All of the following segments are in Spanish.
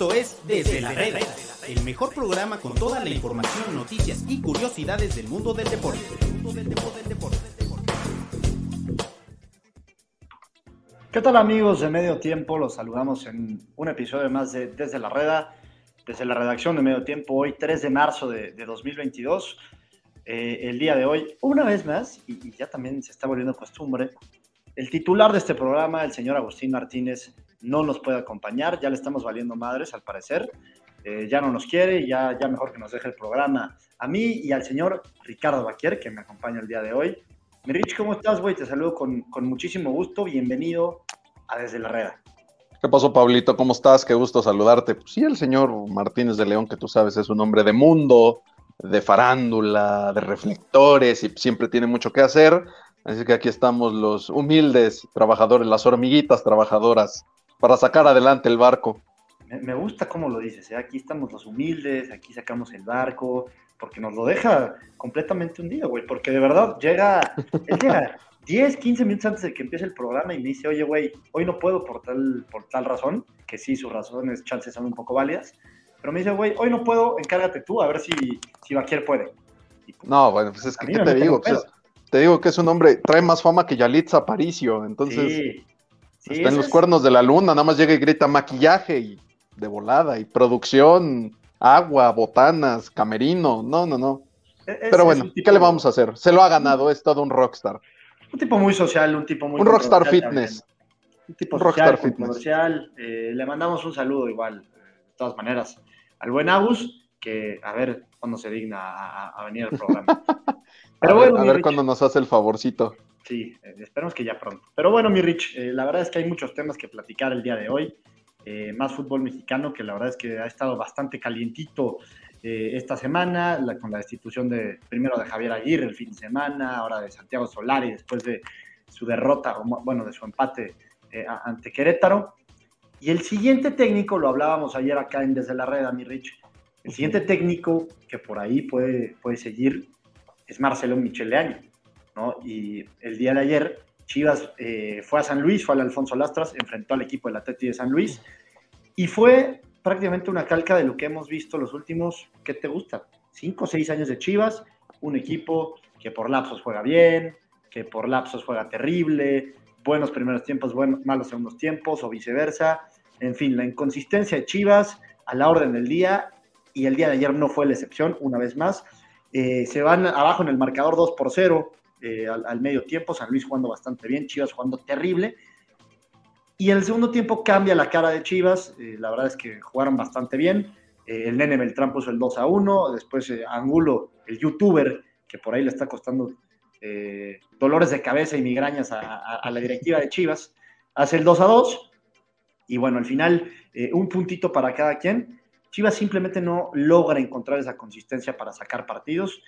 Esto es Desde la Reda, el mejor programa con toda la información, noticias y curiosidades del mundo del deporte. ¿Qué tal amigos de Medio Tiempo? Los saludamos en un episodio más de Desde la Reda, desde la redacción de Medio Tiempo, hoy 3 de marzo de, 2022. Eh, el día de hoy, una vez más, y, y ya también se está volviendo costumbre, el titular de este programa, el señor Agustín Martínez, no nos puede acompañar, ya le estamos valiendo madres al parecer, eh, ya no nos quiere, ya, ya mejor que nos deje el programa a mí y al señor Ricardo Baquier, que me acompaña el día de hoy. Mi Rich, ¿cómo estás, güey? Te saludo con, con muchísimo gusto, bienvenido a Desde la Reda. ¿Qué pasó, Pablito? ¿Cómo estás? Qué gusto saludarte. Pues sí, el señor Martínez de León, que tú sabes, es un hombre de mundo, de farándula, de reflectores y siempre tiene mucho que hacer. Así que aquí estamos los humildes trabajadores, las hormiguitas trabajadoras, para sacar adelante el barco. Me, gusta cómo lo dices, ¿eh? aquí estamos los humildes, aquí sacamos el barco, porque nos lo deja completamente hundido, güey, porque de verdad llega, él llega 10, 15 minutos antes de que empiece el programa y me dice, oye, güey, hoy no puedo por tal, por tal razón, que sí, sus razones, chances son un poco válidas, pero me dice, güey, hoy no puedo, encárgate tú, a ver si, si Baquier puede. Pues, no, bueno, pues es que, ¿qué te digo? Pues te digo que es un hombre, trae más fama que Yalitza Aparicio, entonces está en los cuernos de la luna, nada más llega y grita maquillaje y de volada, y producción, agua, botanas, camerino, no, no, no. Pero bueno, ¿qué le vamos a hacer? Se lo ha ganado, es todo un rockstar. Un tipo muy social, un tipo muy... Un rockstar fitness. Un tipo rockstar fitness. Eh, le mandamos un saludo igual, de todas maneras, al buen Agus, que a ver cuándo se digna a venir al programa. Pero a bueno, ver, a ver cuándo nos hace el favorcito. Sí, eh, esperemos que ya pronto. Pero bueno, mi Rich, eh, la verdad es que hay muchos temas que platicar el día de hoy. Eh, más fútbol mexicano, que la verdad es que ha estado bastante calientito esta semana, con la destitución de primero de Javier Aguirre el fin de semana, ahora de Santiago Solari después de su derrota, bueno, de su empate ante Querétaro. Y el siguiente técnico, lo hablábamos ayer acá en Desde la Red, mi Rich, el siguiente técnico que por ahí puede, puede seguir es Marcelo Micheleaño, ¿no? Y el día de ayer Chivas eh, fue a San Luis, fue al Alfonso Lastras, enfrentó al equipo del Atleti de San Luis y fue prácticamente una calca de lo que hemos visto los últimos, ¿qué te gusta? Cinco o seis años de Chivas, un equipo que por lapsos juega bien, que por lapsos juega terrible, buenos primeros tiempos, buenos, malos segundos tiempos o viceversa. En fin, la inconsistencia de Chivas a la orden del día y el día de ayer no fue la excepción, una vez más. Eh, se van abajo en el marcador 2 por 0 eh, al, medio tiempo, San Luis jugando bastante bien, Chivas jugando terrible. Y en el segundo tiempo cambia la cara de Chivas, eh, la verdad es que jugaron bastante bien. el nene Beltrán puso el 2 a 1, después Angulo, el youtuber, que por ahí le está costando dolores de cabeza y migrañas a, la directiva de Chivas, hace el 2 a 2. Y bueno, al final, un puntito para cada quien. Chivas simplemente no logra encontrar esa consistencia para sacar partidos.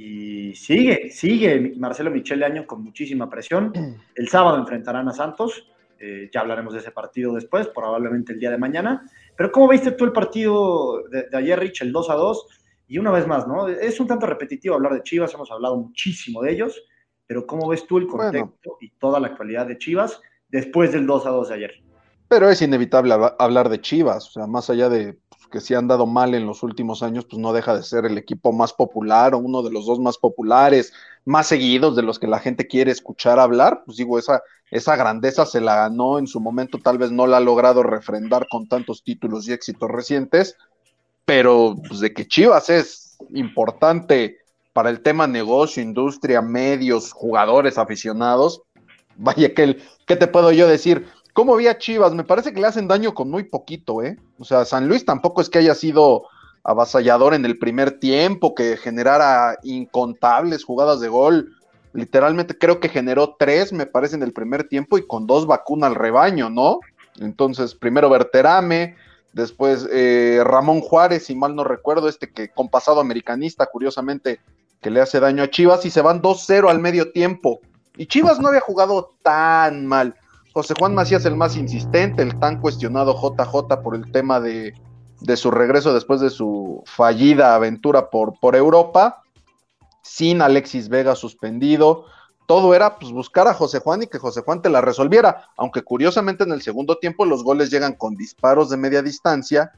Y sigue, sigue Marcelo Michele Año con muchísima presión. El sábado enfrentarán a Santos. Eh, ya hablaremos de ese partido después, probablemente el día de mañana. Pero ¿cómo viste tú el partido de, ayer, Rich, el 2 a 2? Y una vez más, ¿no? Es un tanto repetitivo hablar de Chivas, hemos hablado muchísimo de ellos, pero ¿cómo ves tú el contexto y toda la actualidad de Chivas después del 2 a 2 de ayer? Pero es inevitable hablar de Chivas, o sea, más allá de que si han dado mal en los últimos años, pues no deja de ser el equipo más popular o uno de los dos más populares, más seguidos de los que la gente quiere escuchar hablar. Pues digo, esa, esa grandeza se la ganó en su momento, tal vez no la ha logrado refrendar con tantos títulos y éxitos recientes, pero pues de que Chivas es importante para el tema negocio, industria, medios, jugadores, aficionados, vaya que, ¿qué te puedo yo decir? ¿Cómo vi a Chivas? Me parece que le hacen daño con muy poquito, ¿eh? O sea, San Luis tampoco es que haya sido avasallador en el primer tiempo, que generara incontables jugadas de gol. Literalmente creo que generó tres, me parece, en el primer tiempo y con dos vacuna al rebaño, ¿no? Entonces, primero Berterame, después eh, Ramón Juárez, si mal no recuerdo, este que con pasado americanista, curiosamente, que le hace daño a Chivas y se van 2-0 al medio tiempo. Y Chivas no había jugado tan mal. José Juan Macías el más insistente, el tan cuestionado JJ por el tema de, su regreso después de su fallida aventura por, por Europa, sin Alexis Vega suspendido, todo era pues, buscar a José Juan y que José Juan te la resolviera, aunque curiosamente en el segundo tiempo los goles llegan con disparos de media distancia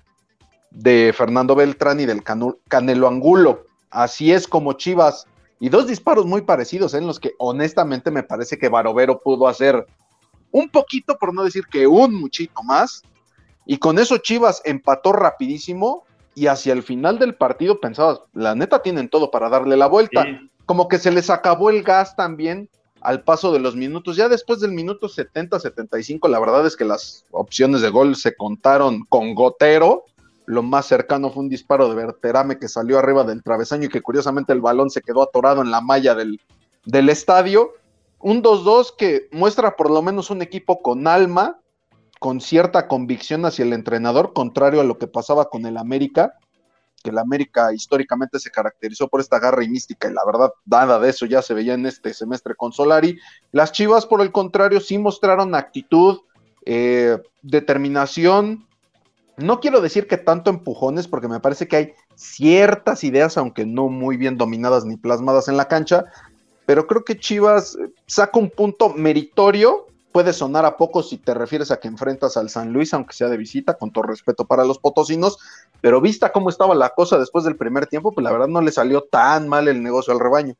de Fernando Beltrán y del Canelo Angulo. Así es como Chivas, y dos disparos muy parecidos ¿eh? en los que honestamente me parece que Barovero pudo hacer un poquito, por no decir que un muchito más, y con eso Chivas empató rapidísimo y hacia el final del partido pensabas, la neta tienen todo para darle la vuelta. Como que se les acabó el gas también al paso de los minutos. Ya después del minuto 70-75, la verdad es que las opciones de gol se contaron con gotero. Lo más cercano fue un disparo de Berterame que salió arriba del travesaño y que curiosamente el balón se quedó atorado en la malla del, del estadio. Un 2-2 que muestra por lo menos un equipo con alma, con cierta convicción hacia el entrenador, contrario a lo que pasaba con el América, que el América históricamente se caracterizó por esta garra y mística, y la verdad, nada de eso ya se veía en este semestre con Solari. Las Chivas, por el contrario, sí mostraron actitud, eh, determinación. No quiero decir que tanto empujones, porque me parece que hay ciertas ideas, aunque no muy bien dominadas ni plasmadas en la cancha, pero creo que Chivas saca un punto meritorio puede sonar a poco si te refieres a que enfrentas al San Luis, aunque sea de visita, con todo respeto para los potosinos, pero vista cómo estaba la cosa después del primer tiempo, pues la verdad no le salió tan mal el negocio al rebaño.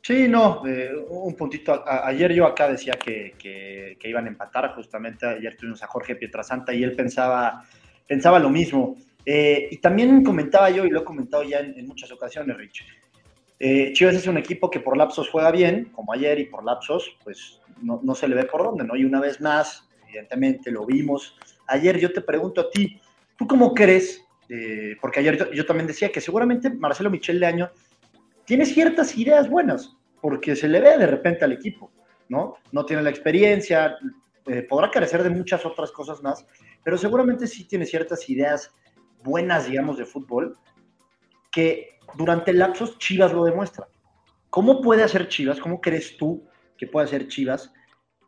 Sí, no, eh, un puntito. ayer yo acá decía que, iban a empatar, justamente ayer tuvimos a Jorge Pietrasanta y él pensaba, pensaba lo mismo. Eh, y también comentaba yo, y lo he comentado ya en, muchas ocasiones, Rich, eh, Chivas es un equipo que por lapsos juega bien, como ayer, y por lapsos, pues no, se le ve por dónde, ¿no? Y una vez más, evidentemente lo vimos. Ayer yo te pregunto a ti, ¿tú cómo crees? Eh, porque ayer yo, también decía que seguramente Marcelo Michel de Año tiene ciertas ideas buenas, porque se le ve de repente al equipo, ¿no? No tiene la experiencia, eh, podrá carecer de muchas otras cosas más, pero seguramente sí tiene ciertas ideas buenas, digamos, de fútbol, que durante lapsos Chivas lo demuestra. ¿Cómo puede hacer Chivas? ¿Cómo crees tú que puede hacer Chivas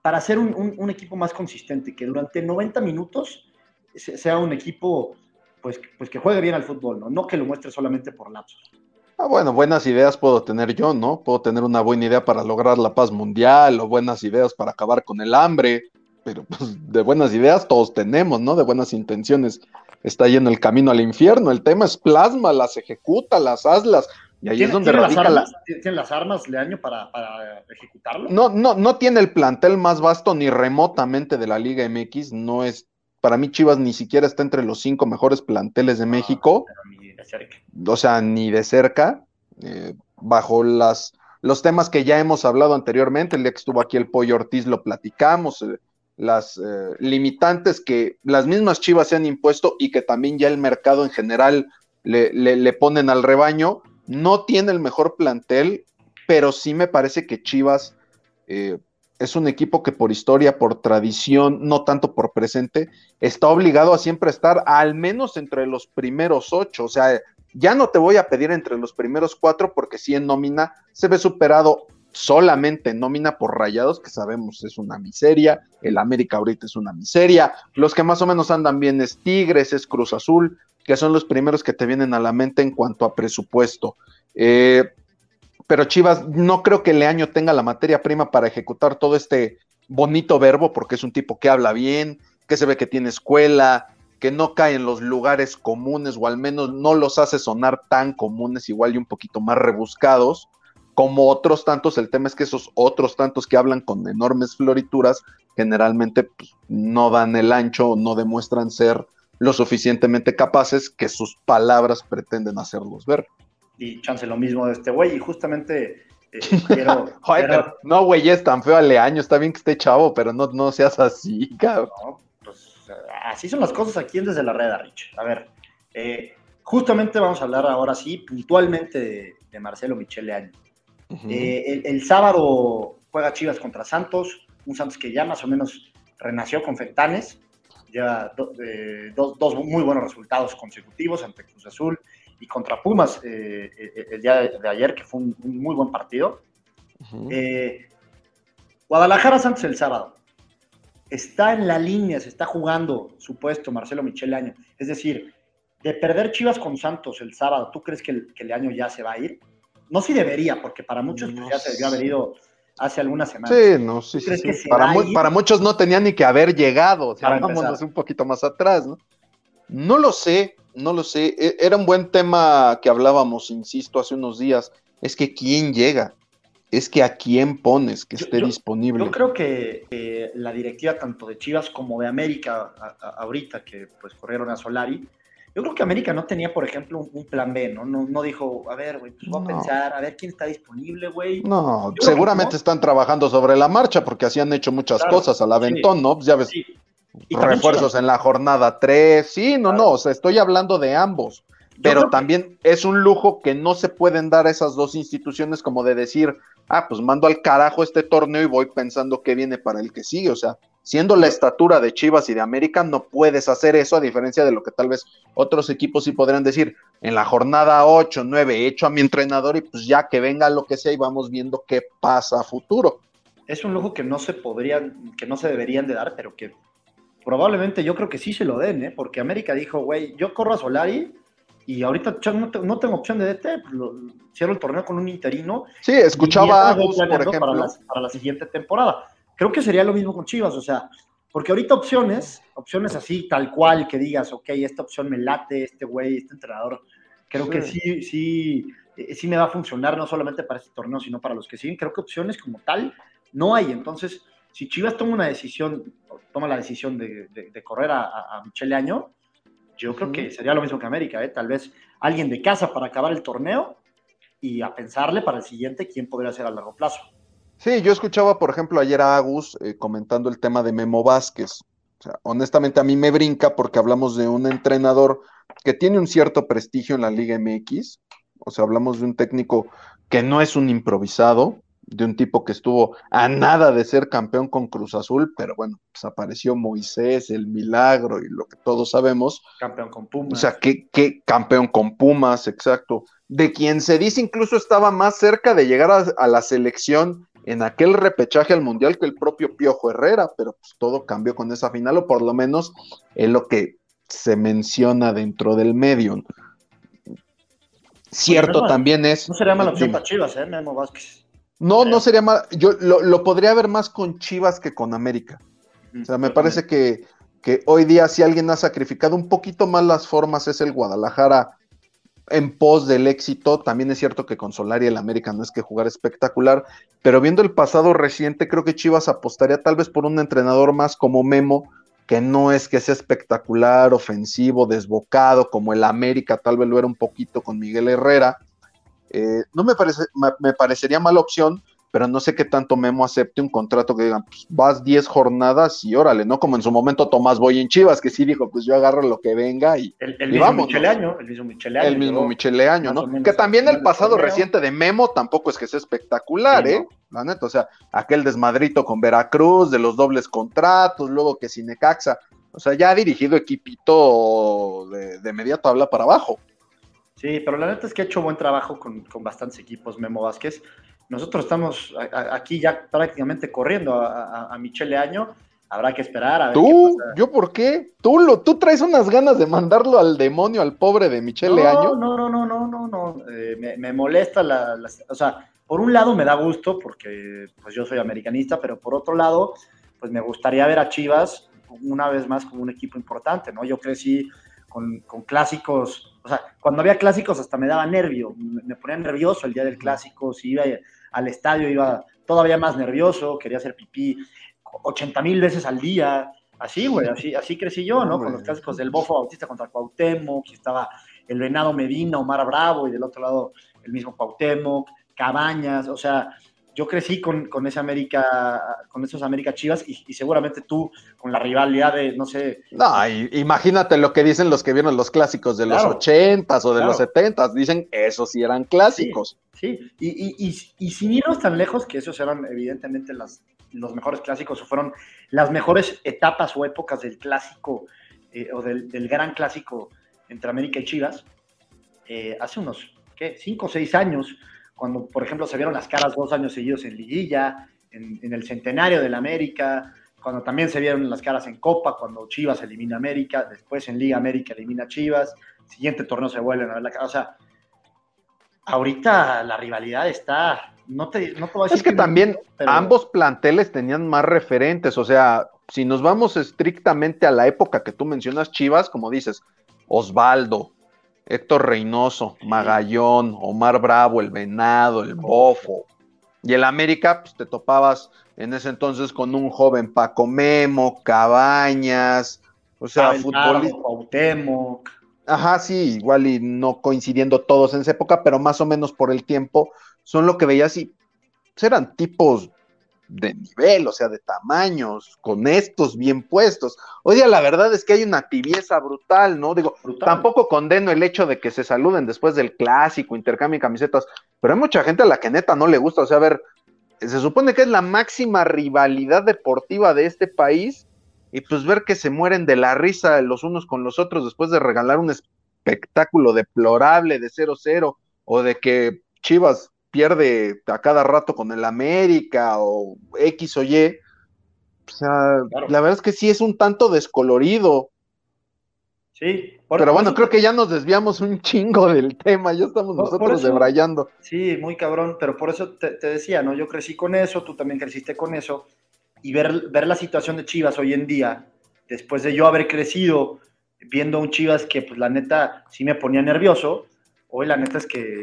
para ser un, equipo más consistente, que durante 90 minutos sea un equipo pues, pues que juegue bien al fútbol, ¿no? no que lo muestre solamente por lapsos. Ah, bueno, buenas ideas puedo tener yo, ¿no? Puedo tener una buena idea para lograr la paz mundial o buenas ideas para acabar con el hambre, pero pues, de buenas ideas todos tenemos, ¿no? De buenas intenciones está yendo el camino al infierno. El tema es plasma, las ejecuta, las hazlas. Y ahí es donde ¿tiene radica las armas, ¿Tiene las armas de año para, para, ejecutarlo? No, no, no tiene el plantel más vasto ni remotamente de la Liga MX. No es, para mí Chivas ni siquiera está entre los cinco mejores planteles de México. ni de cerca. O sea, ni de cerca. Eh, bajo las, los temas que ya hemos hablado anteriormente, el día que estuvo aquí el Pollo Ortiz lo platicamos. Eh, las eh, limitantes que las mismas Chivas se han impuesto y que también ya el mercado en general le, le ponen al rebaño no tiene el mejor plantel, pero sí me parece que Chivas eh, es un equipo que por historia, por tradición, no tanto por presente, está obligado a siempre estar al menos entre los primeros ocho. O sea, ya no te voy a pedir entre los primeros cuatro porque si en nómina se ve superado solamente en nómina por rayados, que sabemos es una miseria, el América ahorita es una miseria, los que más o menos andan bien es Tigres, es Cruz Azul, que son los primeros que te vienen a la mente en cuanto a presupuesto. Eh, pero Chivas no creo que Leaño tenga la materia prima para ejecutar todo este bonito verbo, porque es un tipo que habla bien, que se ve que tiene escuela, que no cae en los lugares comunes, o al menos no los hace sonar tan comunes, igual y un poquito más rebuscados, como otros tantos. El tema es que esos otros tantos que hablan con enormes florituras, generalmente pues, no dan el ancho, no demuestran ser lo suficientemente capaces que sus palabras pretenden hacerlos ver. Y chance lo mismo de este güey, y justamente eh, quiero, no, güey, es tan feo a Leaño, está bien que esté chavo, pero no, no seas así, cabrón. No, pues así son las cosas aquí en Desde la Red, Rich. A ver, eh, justamente vamos a hablar ahora sí, puntualmente de, Marcelo Eh, el, sábado juega Chivas contra Santos, un Santos que ya más o menos renació con Fentanes, ya eh, dos, muy buenos resultados consecutivos ante Cruz Azul y contra Pumas eh, el día de, ayer, que fue un, muy buen partido. Guadalajara Santos el sábado. Está en la línea, se está jugando, supuesto, Marcelo Michel Año. Es decir, de perder Chivas con Santos el sábado, ¿tú crees que el, que el año ya se va a ir? No si debería, porque para muchos pues, ya se debió haber ido hace algunas semanas. Sí, no, sí, sí. Para, para, muchos no tenía ni que haber llegado. O sea, vámonos un poquito más atrás, ¿no? No lo sé, no lo sé. E, era un buen tema que hablábamos, insisto, hace unos días. Es que quién llega, es que a quién pones que esté disponible. Yo creo que la directiva tanto de Chivas como de América ahorita que pues corrieron a Solari, yo creo que América no tenía, por ejemplo, un, plan B, ¿no? No, dijo, a ver, güey, pues voy a pensar, a ver quién está disponible, güey. No, seguramente están trabajando sobre la marcha porque así han hecho muchas cosas al aventón, ¿no? Pues ya ves, refuerzos en la jornada 3, sí, no, no, o sea, estoy hablando de ambos. Pero también es un lujo que no se pueden dar esas dos instituciones como de decir, ah, pues mando al carajo este torneo y voy pensando qué viene para el que sigue. O sea, siendo la estatura de Chivas y de América, no puedes hacer eso, a diferencia de lo que tal vez otros equipos sí podrían decir, en la jornada 8, 9, hecho a mi entrenador y pues ya que venga lo que sea y vamos viendo qué pasa a futuro. Es un lujo que no se podrían, que no se deberían de dar, pero que probablemente yo creo que sí se lo den, ¿eh? porque América dijo, güey, yo corro a Solari y ahorita no, no tengo opción de DT, pues cierro el torneo con un interino. Sí, escuchaba a por ejemplo. Para la, para la siguiente temporada. Creo que sería lo mismo con Chivas, o sea, porque ahorita opciones, opciones así, tal cual, que digas, ok, esta opción me late, este güey, este entrenador, creo que sí, sí, eh, sí me va a funcionar, no solamente para este torneo, sino para los que siguen. Creo que opciones como tal no hay. Entonces, si Chivas toma una decisión, toma la decisión de, correr a, a, Michele Año, yo creo que sería lo mismo que América, ¿eh? tal vez alguien de casa para acabar el torneo y a pensarle para el siguiente quién podría ser a largo plazo. Sí, yo escuchaba, por ejemplo, ayer a Agus eh, comentando el tema de Memo Vázquez. O sea, honestamente a mí me brinca porque hablamos de un entrenador que tiene un cierto prestigio en la Liga MX. O sea, hablamos de un técnico que no es un improvisado, de un tipo que estuvo a nada de ser campeón con Cruz Azul, pero bueno, pues apareció Moisés, el milagro y lo que todos sabemos. Campeón con Pumas. O sea, ¿qué, campeón con Pumas, exacto. De quien se dice incluso estaba más cerca de llegar a, la selección en aquel repechaje al Mundial que el propio Piojo Herrera, pero pues todo cambió con esa final, o por lo menos es lo que se menciona dentro del medio. Cierto también es. No sería mala opción para Chivas, ¿eh? Memo Vázquez. No, no sería mal. Yo lo, podría ver más con Chivas que con América. O sea, me parece que, que, hoy día, si alguien ha sacrificado un poquito más las formas, es el Guadalajara en pos del éxito. También es cierto que con Solari el América no es que jugar espectacular, pero viendo el pasado reciente, creo que Chivas apostaría tal vez por un entrenador más como Memo, que no es que sea espectacular, ofensivo, desbocado, como el América, tal vez lo era un poquito con Miguel Herrera eh, no me, parece, me, parecería mala opción, pero no sé qué tanto Memo acepte un contrato que digan, pues vas 10 jornadas y órale, ¿no? Como en su momento Tomás Boy en Chivas, que sí dijo, pues yo agarro lo que venga y, el, mismo vamos. Micheleaño, el mismo Micheleaño. El mismo Micheleaño, ¿no? Que también el pasado reciente de Memo tampoco es que sea espectacular, ¿eh? La neta, o sea, aquel desmadrito con Veracruz, de los dobles contratos, luego que Cinecaxa, o sea, ya ha dirigido equipito de, de media tabla para abajo. Sí, pero la neta es que ha hecho buen trabajo con, bastantes equipos, Memo Vázquez. Nosotros estamos aquí ya prácticamente corriendo a, a, Michele Año. Habrá que esperar a ver ¿Tú? ¿Yo por qué? ¿Tú, lo, ¿Tú traes unas ganas de mandarlo al demonio, al pobre de Michele Año? No, no, no, no, no, no. Eh, me, molesta la, O sea, por un lado me da gusto porque pues yo soy americanista, pero por otro lado, pues me gustaría ver a Chivas una vez más como un equipo importante, ¿no? Yo crecí con, con clásicos o sea, cuando había clásicos hasta me daba nervio, me ponía nervioso el día del clásico, si iba al estadio iba todavía más nervioso, quería hacer pipí 80 mil veces al día, así, güey, así, así crecí yo, ¿no? Con los clásicos del Bofo Bautista contra Cuauhtémoc, que estaba el Venado Medina, Omar Bravo, y del otro lado el mismo Cuauhtémoc, Cabañas, o sea, yo crecí con, con, ese América, con esos América Chivas y, seguramente tú con la rivalidad de, no sé. No, imagínate lo que dicen los que vieron los clásicos de los ochentas o de los setentas, dicen esos sí eran clásicos. Sí, Y, y, sin irnos tan lejos, que esos eran evidentemente las, los mejores clásicos o fueron las mejores etapas o épocas del clásico eh, o del, gran clásico entre América y Chivas, eh, hace unos, ¿qué? Cinco o seis años cuando, por ejemplo, se vieron las caras dos años seguidos en Liguilla, en, el centenario del América, cuando también se vieron las caras en Copa, cuando Chivas elimina América, después en Liga América elimina Chivas, siguiente torneo se vuelven a ver la cara. O sea, ahorita la rivalidad está, no te, no te voy a decir Es que, también ambos planteles tenían más referentes, o sea, si nos vamos estrictamente a la época que tú mencionas, Chivas, como dices, Osvaldo, Héctor Reynoso, Magallón, Omar Bravo, el Venado, el Bofo. Y el América, pues te topabas en ese entonces con un joven Paco Memo, Cabañas, o sea, futbolista. Ajá, sí, igual y no coincidiendo todos en esa época, pero más o menos por el tiempo son lo que veías y pues, eran tipos de nivel, o sea, de tamaños, con estos bien puestos. Oye, la verdad es que hay una tibieza brutal, ¿no? Digo, tampoco condeno el hecho de que se saluden después del clásico, intercambio camisetas, pero hay mucha gente a la que neta no le gusta, o sea, a ver, se supone que es la máxima rivalidad deportiva de este país y pues ver que se mueren de la risa los unos con los otros después de regalar un espectáculo deplorable de 0-0 o de que Chivas pierde a cada rato con el América o X o Y. O sea, la verdad es que sí es un tanto descolorido. Sí. Pero bueno, creo que ya nos desviamos un chingo del tema, ya estamos nosotros debrayando. Sí, muy cabrón, pero por eso te, te, decía, ¿no? Yo crecí con eso, tú también creciste con eso, y ver, ver la situación de Chivas hoy en día, después de yo haber crecido viendo un Chivas que, pues la neta, sí me ponía nervioso, hoy la neta es que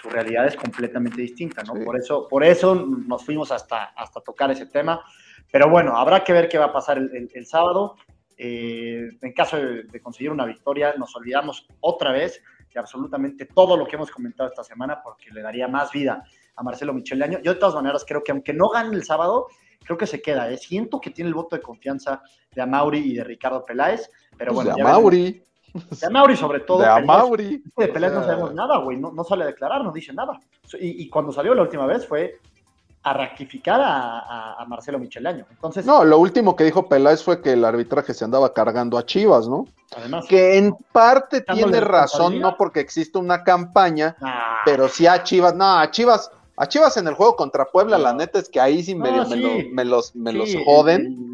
su realidad es completamente distinta, ¿no? Por, eso, por eso nos fuimos hasta, hasta tocar ese tema. Pero bueno, habrá que ver qué va a pasar el, sábado. Eh, en caso de, conseguir una victoria, nos olvidamos otra vez de absolutamente todo lo que hemos comentado esta semana porque le daría más vida a Marcelo Micheleaño. Yo de todas maneras creo que aunque no gane el sábado, creo que se queda. ¿eh? Siento que tiene el voto de confianza de Amauri y de Ricardo Peláez, pero pues bueno. De Amauri. De Amauri sobre todo. De Amauri. De Peláez no sabemos nada, güey. No, sale a declarar, no dice nada. Y, cuando salió la última vez fue a rectificar a, Marcelo Michelaño. Entonces, no, lo último que dijo Peláez fue que el arbitraje se andaba cargando a Chivas, ¿no? Además, que en parte tiene razón, no porque existe una campaña, ah. pero sí a Chivas, no, a Chivas, a Chivas en el juego contra Puebla, la neta es que ahí sí me, los, me los joden.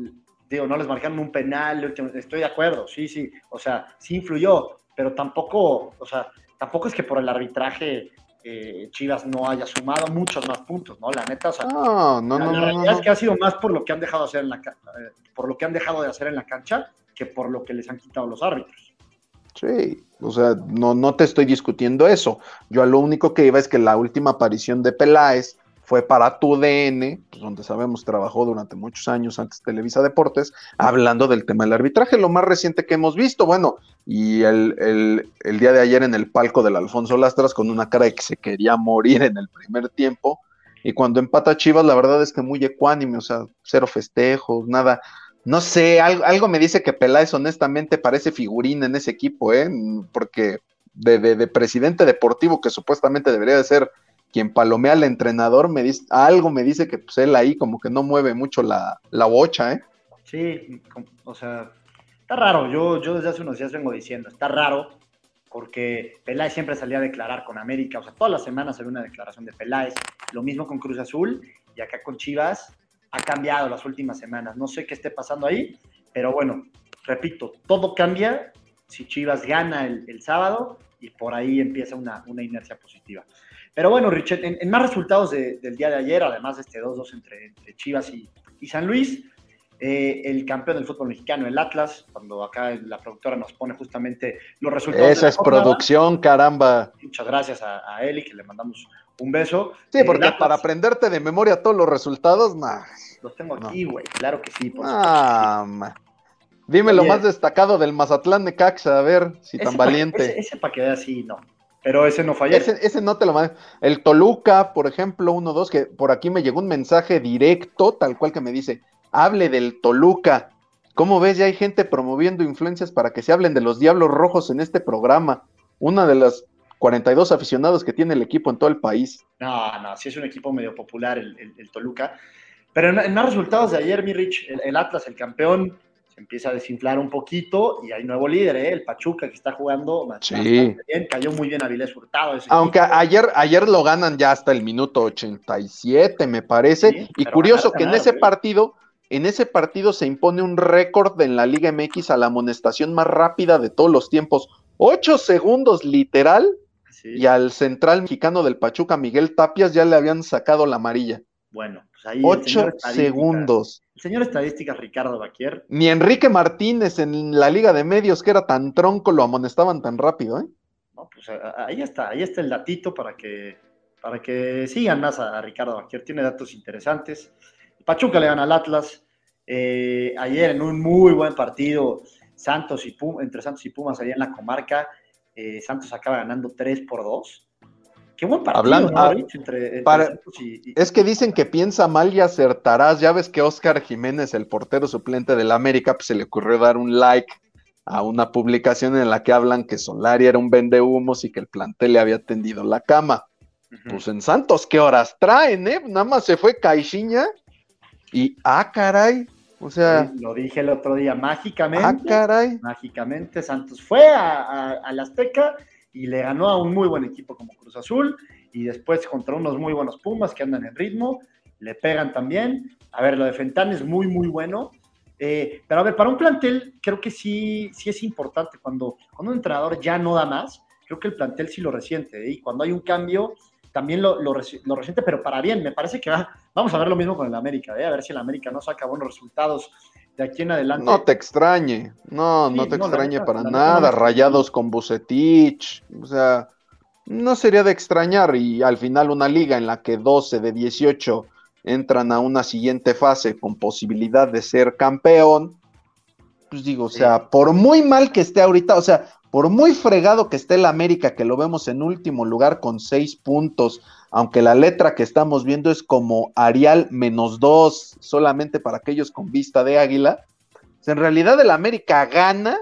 Digo, no les marcaron un penal, estoy de acuerdo, sí, sí, o sea, sí influyó, pero tampoco, o sea, tampoco es que por el arbitraje eh, Chivas no haya sumado muchos más puntos, ¿no? La neta, o sea, no, no, no, la, realidad es que ha sido más por lo que han dejado de hacer en la eh, por lo que han dejado de hacer en la cancha que por lo que les han quitado los árbitros. Sí, o sea, no, no te estoy discutiendo eso. Yo a lo único que iba es que la última aparición de Peláez fue para tu DN, pues, donde sabemos trabajó durante muchos años antes Televisa Deportes, hablando del tema del arbitraje, lo más reciente que hemos visto, bueno, y el, el día de ayer en el palco del Alfonso Lastras con una cara de que se quería morir en el primer tiempo, y cuando empata Chivas, la verdad es que muy ecuánime, o sea, cero festejos, nada, no sé, algo, me dice que Peláez honestamente parece figurín en ese equipo, ¿eh? Porque de, de, presidente deportivo, que supuestamente debería de ser quien palomea al entrenador, me dice, algo me dice que pues, él ahí como que no mueve mucho la, la bocha, ¿eh? Sí, o sea, está raro. Yo, yo desde hace unos días vengo diciendo, está raro, porque Peláez siempre salía a declarar con América, o sea, todas las semanas había una declaración de Peláez, lo mismo con Cruz Azul, y acá con Chivas, ha cambiado las últimas semanas. No sé qué esté pasando ahí, pero bueno, repito, todo cambia si Chivas gana el, sábado y por ahí empieza una, inercia positiva. Pero bueno, Richard, en, más resultados del día de ayer, además de este 2-2 entre, Chivas y, San Luis, eh, el campeón del fútbol mexicano, el Atlas, cuando acá la productora nos pone justamente los resultados. Esa es producción, caramba. Muchas gracias a, a Eli, que le mandamos un beso. Sí, porque para aprenderte de memoria todos los resultados, nah. Los tengo aquí, güey, claro que sí. Por ah, Dime lo más destacado del Mazatlán de Caxa, a ver si tan valiente. ese, para que veas, sí, no. Pero ese no falló. Ese, no te lo mandé. El Toluca, por ejemplo, uno, dos, que por aquí me llegó un mensaje directo, tal cual que me dice, hable del Toluca. ¿Cómo ves? Ya hay gente promoviendo influencias para que se hablen de los Diablos Rojos en este programa. Una de las 42 aficionados que tiene el equipo en todo el país. No, no, sí es un equipo medio popular el, Toluca. Pero en, más resultados de ayer, mi Rich, el, Atlas, el campeón, se empieza a desinflar un poquito y hay nuevo líder, ¿eh? el Pachuca, que está jugando sí. bien. Cayó muy bien Avilés Hurtado. Aunque ayer, ayer lo ganan ya hasta el minuto 87, me parece. y curioso que en ese ¿eh? partido en ese partido se impone un récord en la Liga MX a la amonestación más rápida de todos los tiempos. Ocho segundos literal y al central mexicano del Pachuca, Miguel Tapias, ya le habían sacado la amarilla. Bueno, pues ahí. Ocho segundos. Señor estadística Ricardo Baquier. Ni Enrique Martínez en la Liga de Medios, que era tan tronco, lo amonestaban tan rápido, ¿eh? No, pues ahí está, ahí está el datito para que, para que sigan más a, Ricardo Baquier. Tiene datos interesantes. Pachuca le gana al Atlas. Eh, ayer en un muy buen partido, Santos y entre Santos y Pumas allá en la comarca, eh, Santos acaba ganando 3 por 2. Qué buen partido, Hablando, ah, entre, Santos y, Es que dicen que piensa mal y acertarás. Ya ves que Oscar Jiménez, el portero suplente del América, pues se le ocurrió dar un like a una publicación en la que hablan que Solari era un vendehumos y que el plantel le había tendido la cama. Pues en Santos, ¿qué horas traen, eh? Nada más se fue Caixinha y, ah, caray, o sea. lo dije el otro día, mágicamente. Ah, caray. Mágicamente, Santos fue a, a, la Azteca y le ganó a un muy buen equipo como Cruz Azul. Y después contra unos muy buenos Pumas que andan en ritmo, le pegan también. A ver, lo de Fentán es muy, muy bueno. Eh, pero a ver, para un plantel, creo que sí, sí es importante. Cuando, cuando un entrenador ya no da más, creo que el plantel sí lo resiente. ¿eh? Y cuando hay un cambio, también lo, lo, resiente, pero para bien. Me parece que va, vamos a ver lo mismo con el América, ¿eh? a ver si el América no saca buenos resultados de aquí en adelante. No te extrañe, no, no te extrañe para nada. Rayados con Bucetich, o sea, no sería de extrañar. Y al final, una liga en la que 12 de 18 entran a una siguiente fase con posibilidad de ser campeón. Pues digo, o sea, por muy mal que esté ahorita, o sea, por muy fregado que esté el América, que lo vemos en último lugar con seis puntos, aunque la letra que estamos viendo es como Arial menos dos, solamente para aquellos con vista de águila, pues en realidad el América gana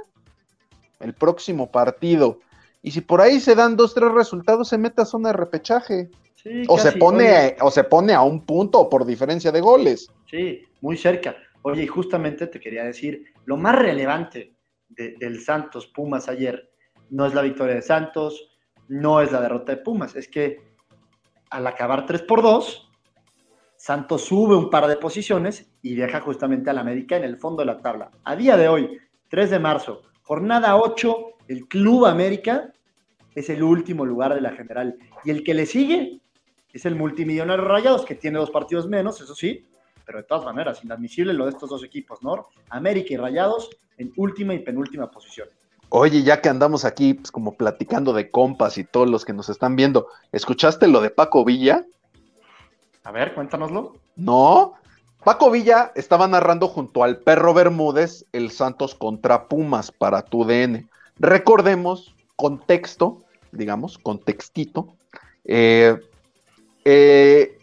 el próximo partido. Y si por ahí se dan dos, tres resultados, se mete a zona de repechaje. o, se pone, o se pone a un punto por diferencia de goles. Sí, muy cerca. Oye, y justamente te quería decir, lo más relevante del Santos Pumas ayer no es la victoria de Santos, no es la derrota de Pumas, es que al acabar 3 por 2, Santos sube un par de posiciones y deja justamente al América en el fondo de la tabla. A día de hoy, 3 de marzo, jornada 8, el Club América es el último lugar de la general. Y el que le sigue es el multimillonario Rayados, que tiene dos partidos menos, eso sí, pero de todas maneras, inadmisible lo de estos dos equipos, ¿no? América y Rayados en última y penúltima posición. Oye, ya que andamos aquí pues, como platicando de compas y todos los que nos están viendo, ¿escuchaste lo de Paco Villa? A ver, cuéntanoslo. No, Paco Villa estaba narrando junto al perro Bermúdez el Santos contra Pumas para tu DN. Recordemos, contexto, digamos, contextito. Eh, eh,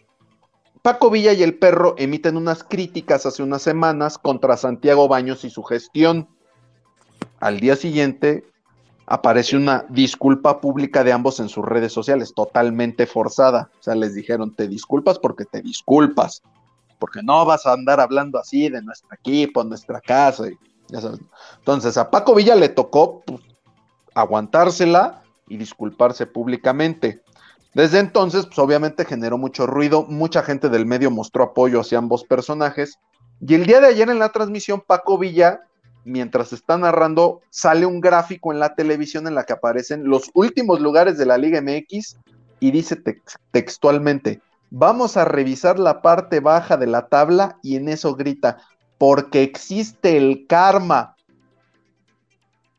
Paco Villa y el perro emiten unas críticas hace unas semanas contra Santiago Baños y su gestión. Al día siguiente aparece una disculpa pública de ambos en sus redes sociales, totalmente forzada. O sea, les dijeron, te disculpas porque te disculpas, porque no vas a andar hablando así de nuestro equipo, nuestra casa. Entonces, a Paco Villa le tocó pues, aguantársela y disculparse públicamente. Desde entonces, pues obviamente generó mucho ruido, mucha gente del medio mostró apoyo hacia ambos personajes. Y el día de ayer en la transmisión, Paco Villa, mientras está narrando, sale un gráfico en la televisión en la que aparecen los últimos lugares de la Liga MX y dice textualmente, vamos a revisar la parte baja de la tabla y en eso grita, porque existe el karma,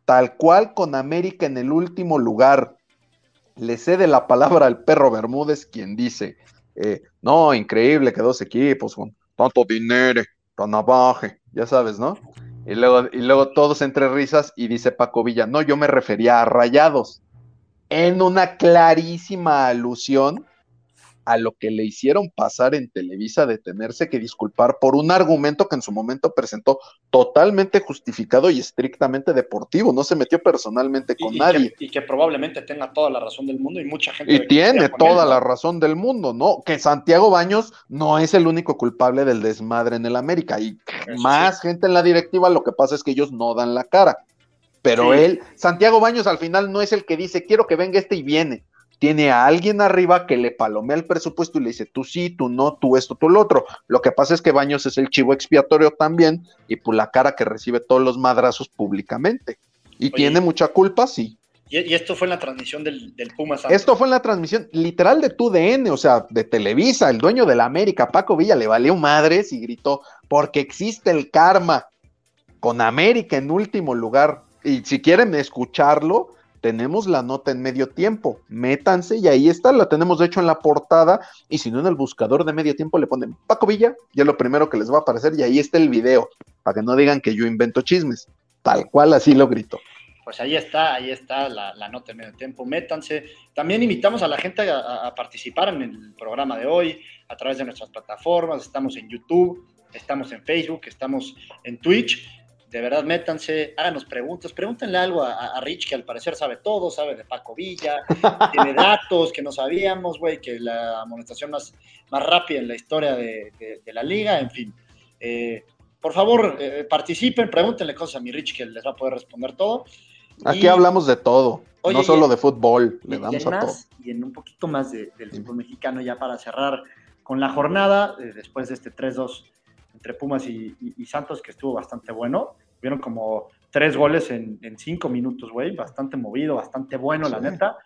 tal cual con América en el último lugar le cede la palabra al perro Bermúdez, quien dice, eh, no, increíble que dos equipos con tanto dinero, tan abaje, ya sabes, ¿no? Y luego, y luego todos entre risas y dice Paco Villa, no, yo me refería a Rayados, en una clarísima alusión a lo que le hicieron pasar en Televisa de tenerse que disculpar por un argumento que en su momento presentó totalmente justificado y estrictamente deportivo, no se metió personalmente con nadie. y que probablemente tenga toda la razón del mundo y mucha gente. Y tiene toda la razón del mundo, ¿no? Que Santiago Baños no es el único culpable del desmadre en el América y más gente en la directiva, lo que pasa es que ellos no dan la cara. Pero él, Santiago Baños al final no es el que dice, quiero que venga este y viene tiene a alguien arriba que le palomea el presupuesto y le dice, tú sí, tú no, tú esto, tú lo otro. Lo que pasa es que Baños es el chivo expiatorio también y por la cara que recibe todos los madrazos públicamente. ¿Y tiene mucha culpa? Sí. Y, esto fue en la transmisión del, del Pumas. Esto fue en la transmisión literal de TUDN, o sea, de Televisa, el dueño de la América, Paco Villa, le valió madres y gritó, porque existe el karma con América en último lugar. Y si quieren escucharlo, tenemos la nota en medio tiempo, métanse y ahí está, la tenemos de hecho en la portada y si no en el buscador de medio tiempo le ponen Paco Villa y es lo primero que les va a aparecer y ahí está el video, para que no digan que yo invento chismes, tal cual así lo grito pues ahí está, ahí está la, nota en medio tiempo, métanse. También invitamos a la gente a, participar en el programa de hoy a través de nuestras plataformas, estamos en YouTube, estamos en Facebook, estamos en Twitch. De verdad, métanse, háganos preguntas, pregúntenle algo a, Rich, que al parecer sabe todo, sabe de Paco Villa, tiene datos que no sabíamos, güey, que la amonestación más, más rápida en la historia de, la liga, en fin. Eh, por favor, eh, participen, pregúntenle cosas a mi Rich, que les va a poder responder todo. Aquí hablamos de todo, no solo de fútbol, le damos a todo. Y en un poquito más del fútbol mexicano, ya para cerrar con la jornada, eh, después de este 3-2 entre Pumas y, Santos, que estuvo bastante bueno. Vieron como tres goles en, cinco minutos, güey, bastante movido, bastante bueno, la neta.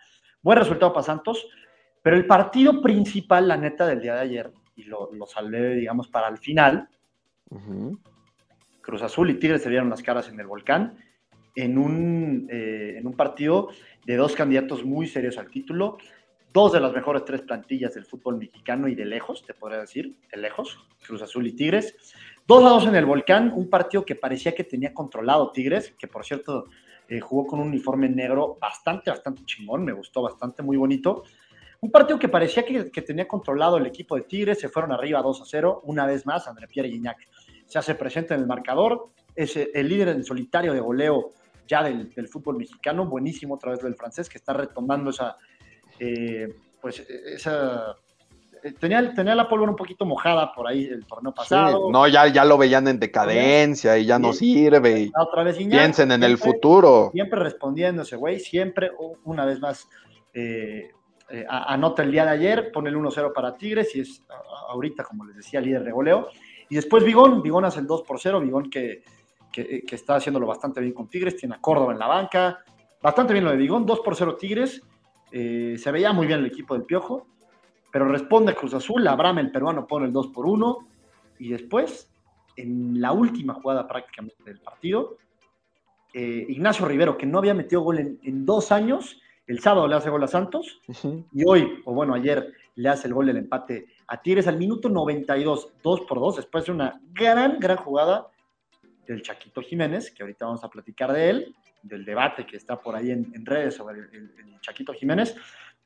Buen resultado para Santos, pero el partido principal, la neta, del día de ayer, y lo, lo salvé, digamos, para el final, Cruz Azul y Tigres se dieron las caras en el volcán en un, eh, en un partido de dos candidatos muy serios al título, dos de las mejores tres plantillas del fútbol mexicano y de lejos, te podría decir, de lejos, Cruz Azul y Tigres. Dos a dos en el Volcán, un partido que parecía que tenía controlado Tigres, que por cierto eh, jugó con un uniforme negro bastante, bastante chingón, me gustó bastante, muy bonito. Un partido que parecía que, que tenía controlado el equipo de Tigres, se fueron arriba 2 a 0, una vez más, André Pierre Guignac se hace presente en el marcador, es el líder en solitario de goleo ya del, fútbol mexicano, buenísimo otra vez del francés, que está retomando esa, eh, pues esa, eh, tenía, tenía la pólvora un poquito mojada por ahí el torneo pasado. no, ya, ya lo veían en decadencia y ya no sirve. otra vez piensen en el futuro. Siempre respondiendo ese güey, siempre, una vez más, eh, anota el día de ayer, pone el 1-0 para Tigres y es ahorita, como les decía, líder de goleo. Y después Vigón, Vigón hace el 2 por 0, Vigón que que, está haciéndolo bastante bien con Tigres, tiene a Córdoba en la banca, bastante bien lo de Vigón, 2 por 0 Tigres, eh, se veía muy bien el equipo del Piojo, pero responde Cruz Azul, Abraham el peruano pone el 2 por 1 y después, en la última jugada prácticamente del partido, eh, Ignacio Rivero, que no había metido gol en, dos años, el sábado le hace gol a Santos y hoy, o bueno, ayer le hace el gol del empate a Tigres al minuto 92, 2 por 2, después de una gran, gran jugada del Chaquito Jiménez, que ahorita vamos a platicar de él, del debate que está por ahí en, redes sobre el, Chaquito Jiménez.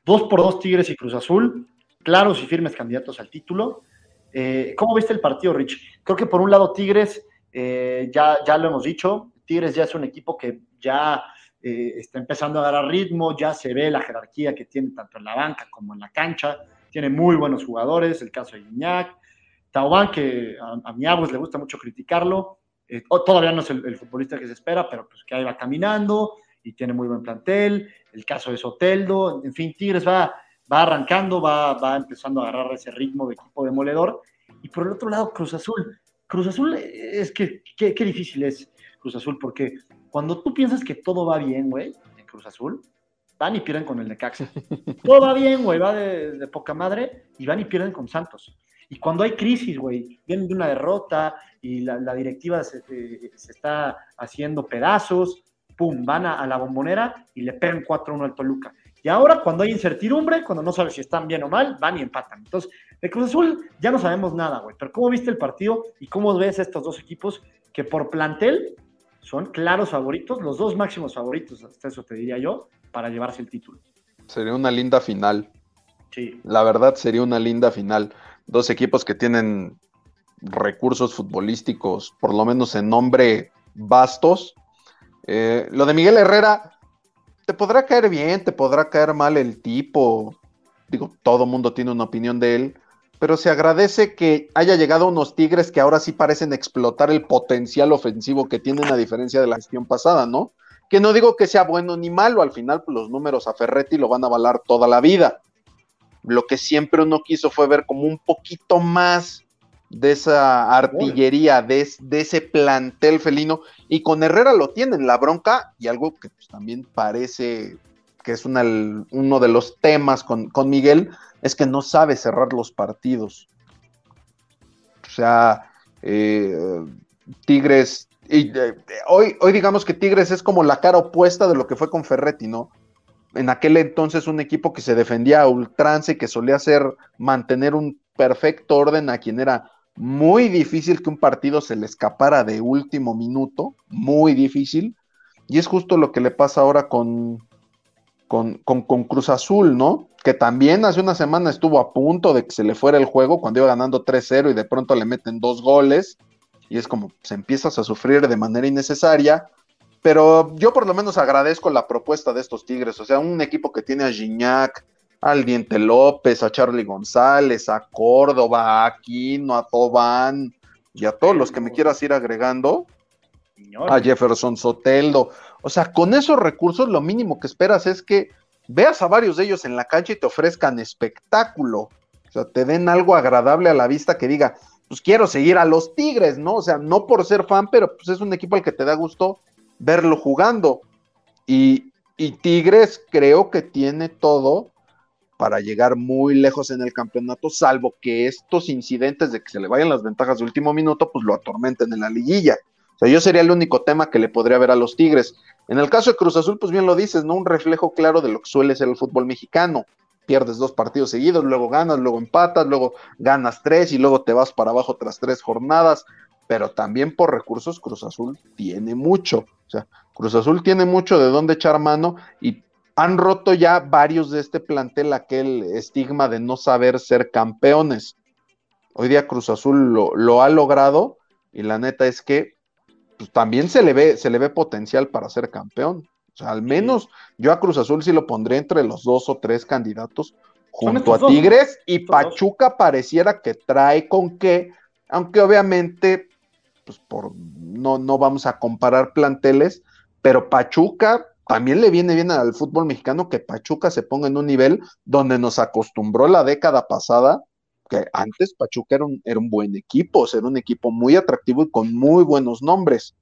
Dos por dos Tigres y Cruz Azul, claros y firmes candidatos al título. Eh, ¿Cómo viste el partido, Rich? Creo que por un lado Tigres, eh, ya, ya lo hemos dicho, Tigres ya es un equipo que ya eh, está empezando a agarrar ritmo, ya se ve la jerarquía que tiene tanto en la banca como en la cancha, tiene muy buenos jugadores, el caso de Iñak, Taubán, que a, a mi abuelo le gusta mucho criticarlo, eh, todavía no es el, futbolista que se espera, pero pues que ahí va caminando y tiene muy buen plantel. El caso de Soteldo, en fin, Tigres va, va arrancando, va, va empezando a agarrar ese ritmo de equipo demoledor. Y por el otro lado, Cruz Azul. Cruz Azul eh, es que, qué, difícil es Cruz Azul, porque cuando tú piensas que todo va bien, güey, en Cruz Azul, van y pierden con el Necaxa. Todo va bien, güey, va de, de, poca madre y van y pierden con Santos. Y cuando hay crisis, güey, vienen de una derrota y la, directiva se, está haciendo pedazos, pum, van a, la bombonera y le pegan 4-1 al Toluca. Y ahora, cuando hay incertidumbre, cuando no sabes si están bien o mal, van y empatan. Entonces, de Cruz Azul ya no sabemos nada, güey. Pero ¿cómo viste el partido y cómo ves estos dos equipos que por plantel son claros favoritos, los dos máximos favoritos, hasta eso te diría yo, para llevarse el título? Sería una linda final. Sí. La verdad, sería una linda final dos equipos que tienen recursos futbolísticos, por lo menos en nombre, vastos. Eh, lo de Miguel Herrera, te podrá caer bien, te podrá caer mal el tipo. Digo, todo mundo tiene una opinión de él, pero se agradece que haya llegado unos Tigres que ahora sí parecen explotar el potencial ofensivo que tienen a diferencia de la gestión pasada, ¿no? Que no digo que sea bueno ni malo, al final pues, los números a Ferretti lo van a avalar toda la vida. Lo que siempre uno quiso fue ver como un poquito más de esa artillería, de, ese plantel felino. Y con Herrera lo tienen, la bronca, y algo que pues, también parece que es uno de los temas con, Miguel, es que no sabe cerrar los partidos. O sea, eh, Tigres, eh, hoy, hoy digamos que Tigres es como la cara opuesta de lo que fue con Ferretti, ¿no? En aquel entonces un equipo que se defendía a ultrance y que solía hacer mantener un perfecto orden a quien era muy difícil que un partido se le escapara de último minuto, muy difícil. Y es justo lo que le pasa ahora con, con, con, Cruz Azul, ¿no? Que también hace una semana estuvo a punto de que se le fuera el juego cuando iba ganando 3-0 y de pronto le meten dos goles. Y es como se empiezas a sufrir de manera innecesaria. Pero yo por lo menos agradezco la propuesta de estos Tigres. O sea, un equipo que tiene a Gignac, al Diente López, a Charlie González, a Córdoba, a Aquino, a Tobán y a todos los que me quieras ir agregando, a Jefferson Soteldo. O sea, con esos recursos lo mínimo que esperas es que veas a varios de ellos en la cancha y te ofrezcan espectáculo. O sea, te den algo agradable a la vista que diga, pues quiero seguir a los Tigres, ¿no? O sea, no por ser fan, pero pues es un equipo al que te da gusto verlo jugando. Y, y Tigres creo que tiene todo para llegar muy lejos en el campeonato, salvo que estos incidentes de que se le vayan las ventajas de último minuto, pues lo atormenten en la liguilla. O sea, yo sería el único tema que le podría ver a los Tigres. En el caso de Cruz Azul, pues bien lo dices, ¿no? Un reflejo claro de lo que suele ser el fútbol mexicano. Pierdes dos partidos seguidos, luego ganas, luego empatas, luego ganas tres y luego te vas para abajo tras tres jornadas. Pero también por recursos Cruz Azul tiene mucho. O sea, Cruz Azul tiene mucho de dónde echar mano y han roto ya varios de este plantel aquel estigma de no saber ser campeones. Hoy día Cruz Azul lo, ha logrado y la neta es que pues, también se le, ve, se le ve potencial para ser campeón. O sea, al menos yo a Cruz Azul sí lo pondré entre los dos o tres candidatos junto a Tigres y Pachuca pareciera que trae con qué, aunque obviamente pues por no, no vamos a comparar planteles, pero Pachuca también le viene bien al fútbol mexicano que Pachuca se ponga en un nivel donde nos acostumbró la década pasada, que antes Pachuca era un, era un buen equipo, o sea, era un equipo muy atractivo y con muy buenos nombres.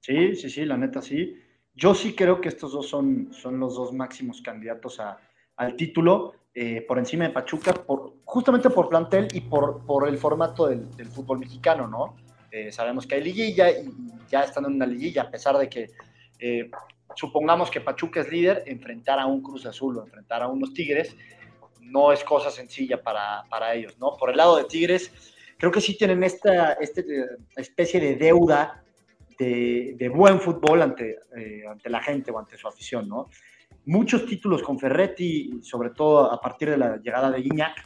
Sí, sí, sí, la neta sí. Yo sí creo que estos dos son, son los dos máximos candidatos a, al título, eh, por encima de Pachuca, por, justamente por plantel y por, por el formato del, fútbol mexicano, ¿no? Eh, sabemos que hay liguilla y ya están en una liguilla, a pesar de que eh, supongamos que Pachuca es líder, enfrentar a un Cruz Azul o enfrentar a unos Tigres no es cosa sencilla para, para ellos, ¿no? Por el lado de Tigres, creo que sí tienen esta, este, especie de deuda de, de buen fútbol ante, eh, ante la gente o ante su afición, ¿no? Muchos títulos con Ferretti, sobre todo a partir de la llegada de Guiñac,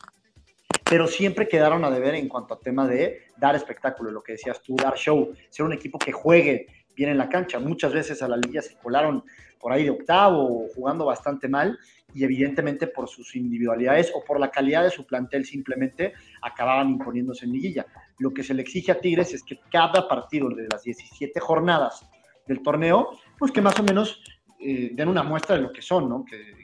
pero siempre quedaron a deber en cuanto a tema de dar espectáculo, lo que decías tú, dar show, ser un equipo que juegue, bien en la cancha. Muchas veces a la liga se colaron por ahí de octavo, jugando bastante mal, y evidentemente por sus individualidades o por la calidad de su plantel simplemente acababan imponiéndose en liguilla. Lo que se le exige a Tigres es que cada partido de las 17 jornadas del torneo, pues que más o menos eh, den una muestra de lo que son, ¿no? Que,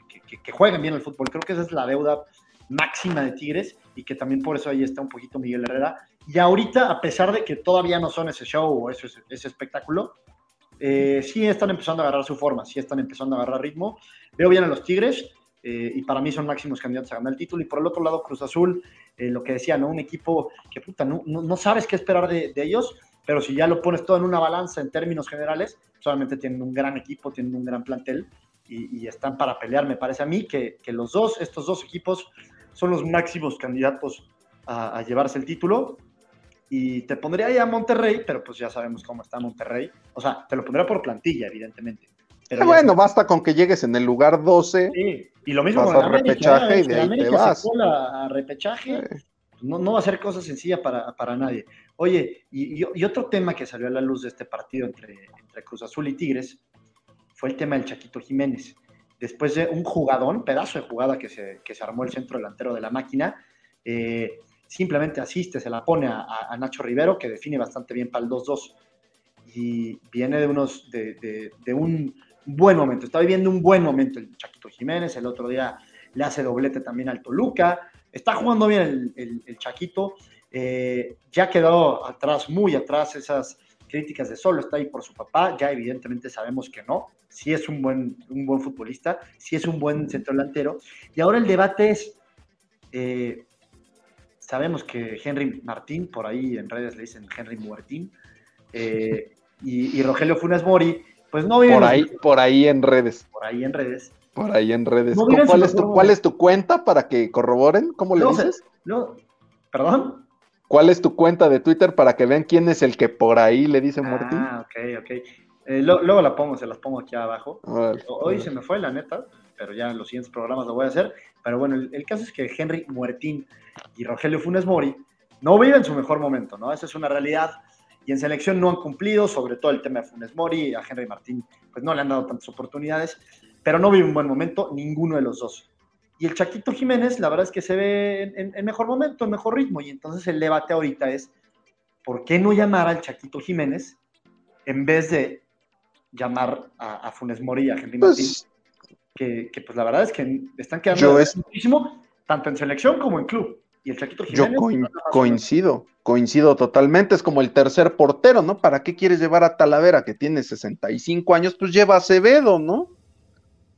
que, jueguen bien el fútbol. Creo que esa es la deuda máxima de Tigres y que también por eso ahí está un poquito Miguel Herrera. Y ahorita, a pesar de que todavía no son ese show o ese, ese espectáculo, eh, sí están empezando a agarrar su forma, sí están empezando a agarrar ritmo. Veo bien a los Tigres eh, y para mí son máximos candidatos a ganar el título. Y por el otro lado, Cruz Azul, eh, lo que decía, ¿no? Un equipo que puta, no, no, sabes qué esperar de, ellos, pero si ya lo pones todo en una balanza en términos generales, solamente tienen un gran equipo, tienen un gran plantel y, están para pelear. Me parece a mí que, que, los dos, estos dos equipos, son los máximos candidatos a, a llevarse el título y te pondría ahí a Monterrey, pero pues ya sabemos cómo está Monterrey. O sea, te lo pondría por plantilla, evidentemente. Pero ah, bueno, basta con que llegues en el lugar 12. Sí, y lo mismo con el repechaje y de ahí te vas. a repechaje, no, no, va a ser cosa sencilla para, para nadie. Oye, y, y, otro tema que salió a la luz de este partido entre, entre Cruz Azul y Tigres fue el tema del Chaquito Jiménez. Después de un jugadón, pedazo de jugada que se, que se armó el centro delantero de la máquina, eh, simplemente asiste, se la pone a, Nacho Rivero, que define bastante bien para el 2-2. Y viene de, unos, de, un buen momento. Está viviendo un buen momento el Chaquito Jiménez. El otro día le hace doblete también al Toluca. Está jugando bien el, Chaquito. Eh, ya quedó atrás, muy atrás, esas críticas de solo está ahí por su papá. Ya evidentemente sabemos que no. Sí es un buen, un buen futbolista, sí es un buen centro delantero. Y ahora el debate es, eh, sabemos que Henry Martín, por ahí en redes le dicen Henry Martín, eh, y, Rogelio Funes Mori, pues no viven. Por ahí, por ahí en redes. Por ahí en redes. Por ahí en redes. ¿Cuál, es tu, ¿Cuál, es tu, cuenta para que corroboren? ¿Cómo le dices? No, ¿Perdón? ¿Cuál es tu cuenta de Twitter para que vean quién es el que por ahí le dice Martín? Ah, ok, ok. Eh, luego la pongo, se las pongo aquí abajo. Hoy se me fue, la neta, pero ya en los siguientes programas lo voy a hacer. Pero bueno, el, caso es que Henry Muertín y Rogelio Funes Mori no viven su mejor momento, ¿no? Esa es una realidad. Y en selección no han cumplido, sobre todo el tema de Funes Mori, a Henry Martín, pues no le han dado tantas oportunidades, pero no vive un buen momento ninguno de los dos. Y el Chaquito Jiménez, la verdad es que se ve en, mejor momento, en mejor ritmo. Y entonces el debate ahorita es, ¿por qué no llamar al Chaquito Jiménez en vez de llamar a, Funes Mori y a Henry Martín? Pues que, pues la verdad es que están quedando muchísimo, tanto en selección como en club. Y el Chaquito Jiménez. Yo coincido, coincido totalmente. Es como el tercer portero, ¿no? ¿Para qué quieres llevar a Talavera, que tiene 65 años? Pues lleva a Acevedo, ¿no?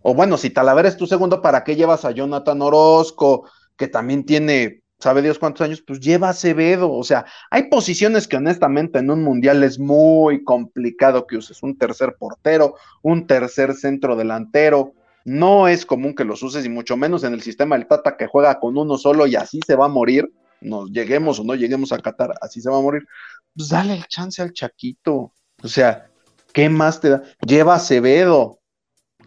O bueno, si Talavera es tu segundo, ¿para qué llevas a Jonathan Orozco, que también tiene, sabe Dios cuántos años? Pues lleva a Acevedo. O sea, hay posiciones que honestamente en un mundial es muy complicado que uses. Un tercer portero, un tercer centro delantero no es común que los uses y mucho menos en el sistema del Tata que juega con uno solo y así se va a morir. Nos lleguemos o no lleguemos a Qatar, así se va a morir. Pues dale el chance al Chaquito. O sea, ¿qué más te da? Lleva Acevedo.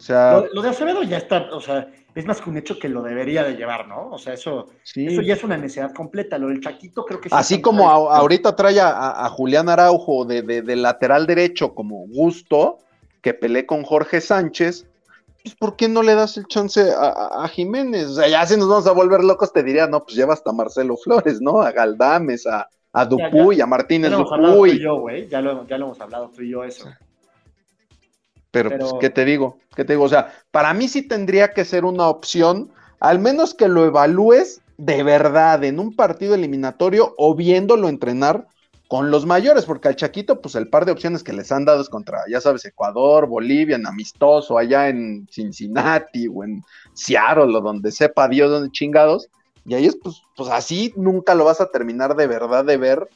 O sea, lo, de Acevedo ya está, o sea, es más que un hecho que lo debería de llevar, ¿no? O sea, eso, eso ya es una necesidad completa. Lo del Chaquito creo que sí. Así como ahorita trae a, Julián Araujo de, de, lateral derecho como gusto, que peleé con Jorge Sánchez, pues ¿por qué no le das el chance a, Jiménez? O sea, ya si nos vamos a volver locos, te diría, no, pues lleva hasta Marcelo Flores, ¿no? A Galdames, a, a Dupuy, a Martínez ya lo Dupuy. Yo, güey, ya, lo, ya lo hemos hablado tú y yo eso. Pero, pues, ¿qué te digo? ¿Qué te digo? O sea, para mí sí tendría que ser una opción, al menos que lo evalúes de verdad en un partido eliminatorio o viéndolo entrenar con los mayores, porque al Chaquito, pues el par de opciones que les han dado es contra, ya sabes, Ecuador, Bolivia, en amistoso, allá en Cincinnati o en Seattle o donde sepa Dios dónde chingados. Y ahí es, pues, pues así nunca lo vas a terminar de verdad de ver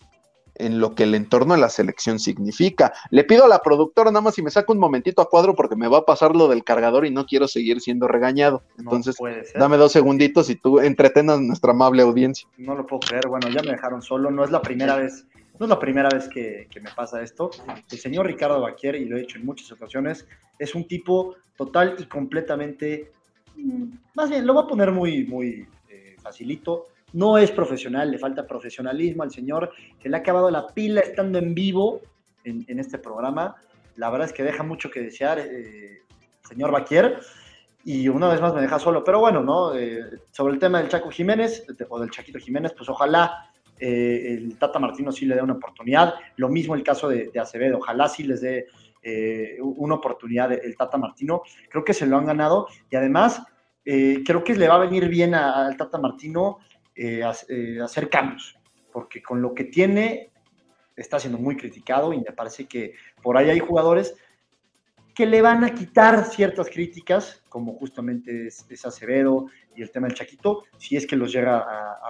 en lo que el entorno de la selección significa. Le pido a la productora nada más si me saca un momentito a cuadro porque me va a pasar lo del cargador y no quiero seguir siendo regañado. Entonces, dame dos segunditos y tú entretenas a nuestra amable audiencia. No lo puedo creer, bueno, ya me dejaron solo, no es la primera vez no es la primera vez que, me pasa esto. El señor Ricardo Baquier, y lo he dicho en muchas ocasiones, es un tipo total y completamente, mm, más bien, lo voy a poner muy, muy eh, facilito. No es profesional, le falta profesionalismo al señor, que le ha acabado la pila estando en vivo en, este programa. La verdad es que deja mucho que desear, eh, señor Baquier y una vez más me deja solo. Pero bueno, ¿no? Eh, sobre el tema del Chaco Jiménez, o del Chaquito Jiménez, pues ojalá eh, el Tata Martino sí le dé una oportunidad. Lo mismo el caso de, Acevedo, ojalá sí les dé una oportunidad el Tata Martino. Creo que se lo han ganado y además creo que le va a venir bien al Tata Martino hacer cambios, porque con lo que tiene está siendo muy criticado y me parece que por ahí hay jugadores que le van a quitar ciertas críticas, como justamente es, Acevedo y el tema del Chaquito, si es que los llega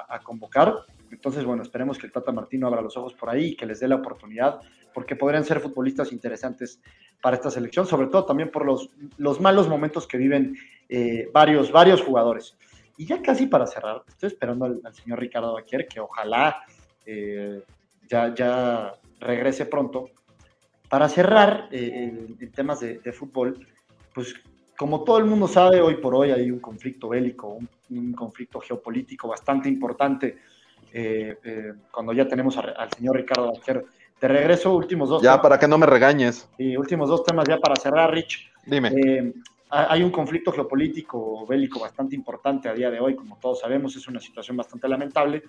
a convocar. Entonces, bueno, esperemos que el Tata Martino abra los ojos por ahí y que les dé la oportunidad, porque podrían ser futbolistas interesantes para esta selección, sobre todo también por los, los malos momentos que viven eh, varios, varios jugadores. Y ya casi para cerrar, estoy esperando al, señor Ricardo Baquier, que ojalá eh, ya, ya regrese pronto. Para cerrar eh, en, temas de, fútbol, pues como todo el mundo sabe, hoy por hoy hay un conflicto bélico, un, un conflicto geopolítico bastante importante eh, eh, cuando ya tenemos al señor Ricardo Bacher. De regreso, últimos dos. Ya, para que no me regañes. Y últimos dos temas ya para cerrar, Rich. Dime. Eh, hay un conflicto geopolítico bélico bastante importante a día de hoy, como todos sabemos, es una situación bastante lamentable.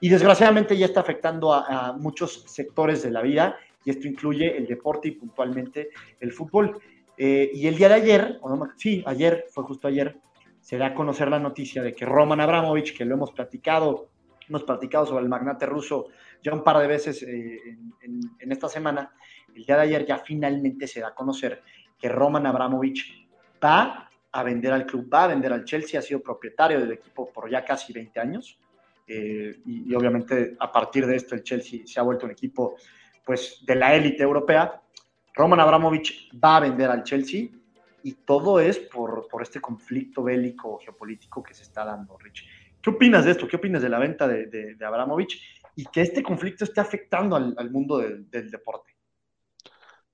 Y desgraciadamente ya está afectando a, muchos sectores de la vida, y esto incluye el deporte y puntualmente el fútbol. y el día de ayer, o no, sí, ayer, fue justo ayer, se da a conocer la noticia de que Roman Abramovich, que lo hemos platicado hemos platicado sobre el magnate ruso ya un par de veces eh, en, esta semana. El día de ayer ya finalmente se da a conocer que Roman Abramovich va a vender al club, va a vender al Chelsea, ha sido propietario del equipo por ya casi 20 años. Eh, y, obviamente a partir de esto el Chelsea se ha vuelto un equipo pues de la élite europea. Roman Abramovich va a vender al Chelsea y todo es por, por este conflicto bélico geopolítico que se está dando, Rich. ¿Qué opinas de esto? ¿Qué opinas de la venta de, de, Abramovich y que este conflicto esté afectando al, mundo del, deporte?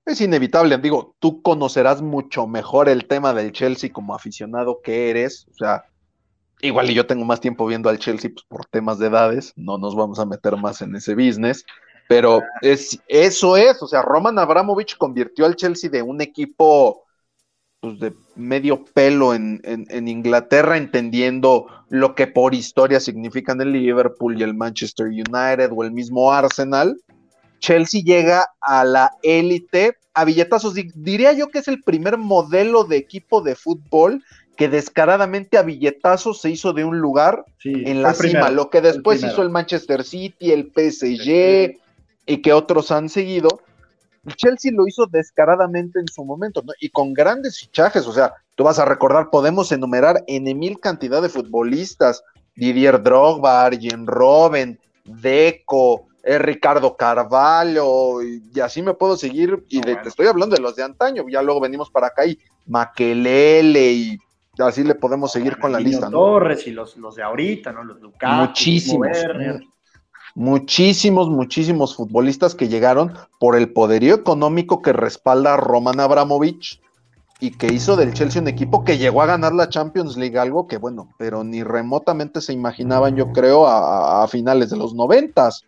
Es inevitable, digo, tú conocerás mucho mejor el tema del Chelsea como aficionado que eres, o sea, igual y yo tengo más tiempo viendo al Chelsea pues, por temas de edades, no nos vamos a meter más en ese business, pero es, eso es, o sea, Roman Abramovich convirtió al Chelsea de un equipo pues, de medio pelo en, Inglaterra, entendiendo lo que por historia significan el Liverpool y el Manchester United o el mismo Arsenal. Chelsea llega a la élite a billetazos. Diría yo que es el primer modelo de equipo de fútbol que descaradamente a billetazos se hizo de un lugar en la cima, lo que después hizo el Manchester City, el PSG y que otros han seguido Chelsea lo hizo descaradamente en su momento, ¿no? Y con grandes fichajes, o sea, tú vas a recordar, podemos enumerar en mil cantidad de futbolistas, Didier Drogba, Arjen Robben, Deco, eh, Ricardo Carvalho, y, así me puedo seguir, y te estoy hablando de los de antaño, ya luego venimos para acá y Maquelele y así le podemos seguir con la lista, ¿no? Torres y los, los de ahorita, ¿no? Los Lucas, Muchísimos muchísimos, muchísimos futbolistas que llegaron por el poderío económico que respalda a Roman Abramovich y que hizo del Chelsea un equipo que llegó a ganar la Champions League, algo que bueno, pero ni remotamente se imaginaban, yo creo, a, finales de los noventas.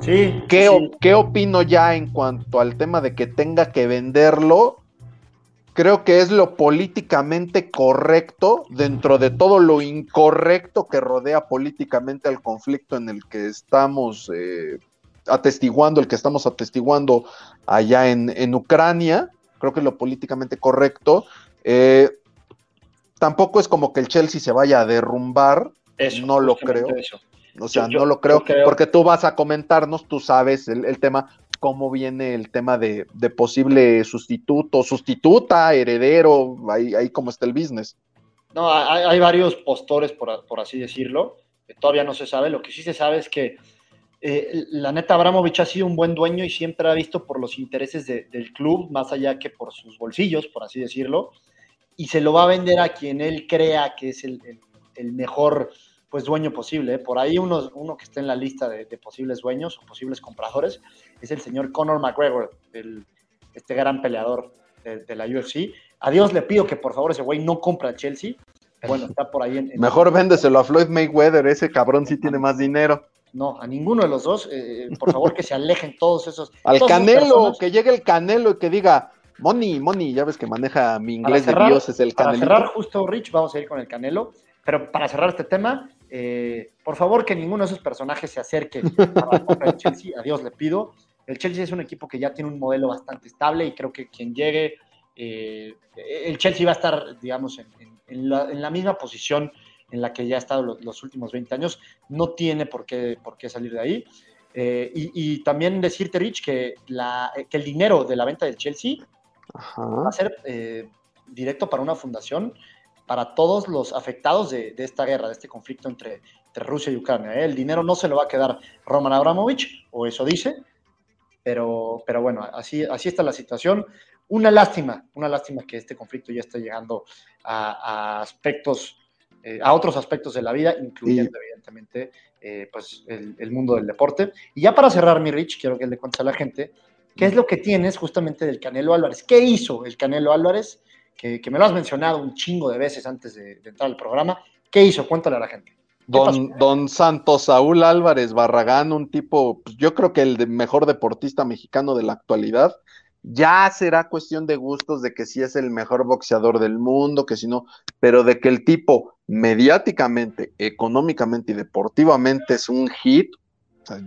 Sí. ¿Qué, ¿Qué opino ya en cuanto al tema de que tenga que venderlo? creo que es lo políticamente correcto dentro de todo lo incorrecto que rodea políticamente al conflicto en el que estamos eh, atestiguando, el que estamos atestiguando allá en, Ucrania. Creo que es lo políticamente correcto. Eh, tampoco es como que el Chelsea se vaya a derrumbar. no lo creo. O sea, no lo creo, porque tú vas a comentarnos, tú sabes el, tema, cómo viene el tema de, posible sustituto, sustituta, heredero, ahí, ahí cómo está el business. No, hay, varios postores, por, así decirlo, todavía no se sabe. Lo que sí se sabe es que eh, la neta Abramovich ha sido un buen dueño y siempre ha visto por los intereses del club, más allá que por sus bolsillos, por así decirlo, y se lo va a vender a quien él crea que es el, el mejor pues dueño posible. ¿eh? Por ahí uno, uno que está en la lista de, posibles dueños o posibles compradores es el señor Conor McGregor, este gran peleador de, la UFC. A Dios le pido que por favor ese güey no compra a Chelsea. Bueno, está por ahí en... Mejor véndeselo a Floyd Mayweather, ese cabrón sí tiene más dinero. No, a ninguno de los dos. Eh, por favor que se alejen todos esos... Al Canelo, que llegue el Canelo y que diga... Money, Money, ya ves que maneja mi inglés de Dios, es el Canelo. Para cerrar justo, Rich, vamos a ir con el Canelo. Pero para cerrar este tema, eh, por favor, que ninguno de esos personajes se acerque a la Chelsea. A Dios le pido. El Chelsea es un equipo que ya tiene un modelo bastante estable y creo que quien llegue, eh, el Chelsea va a estar, digamos, en, la, misma posición en la que ya ha estado los, últimos 20 años. No tiene por qué, por qué salir de ahí. Eh, y, también decirte, Rich, que, que el dinero de la venta del Chelsea va a ser directo para una fundación para todos los afectados de, esta guerra, de este conflicto entre, Rusia y Ucrania. ¿eh? El dinero no se lo va a quedar Roman Abramovich, o eso dice, pero, pero bueno, así, así está la situación. Una lástima, una lástima que este conflicto ya esté llegando a, aspectos, eh, a otros aspectos de la vida, incluyendo evidentemente eh, pues el, mundo del deporte. Y ya para cerrar, mi Rich, quiero que le cuentes a la gente qué es lo que tienes justamente del Canelo Álvarez. ¿Qué hizo el Canelo Álvarez? Que, me lo has mencionado un chingo de veces antes de, entrar al programa. ¿Qué hizo? Cuéntale a la gente. Don, don, Santos Saúl Álvarez Barragán, un tipo, pues, yo creo que el mejor deportista mexicano de la actualidad. Ya será cuestión de gustos de que si es el mejor boxeador del mundo, que si no, pero de que el tipo mediáticamente, económicamente y deportivamente es un hit,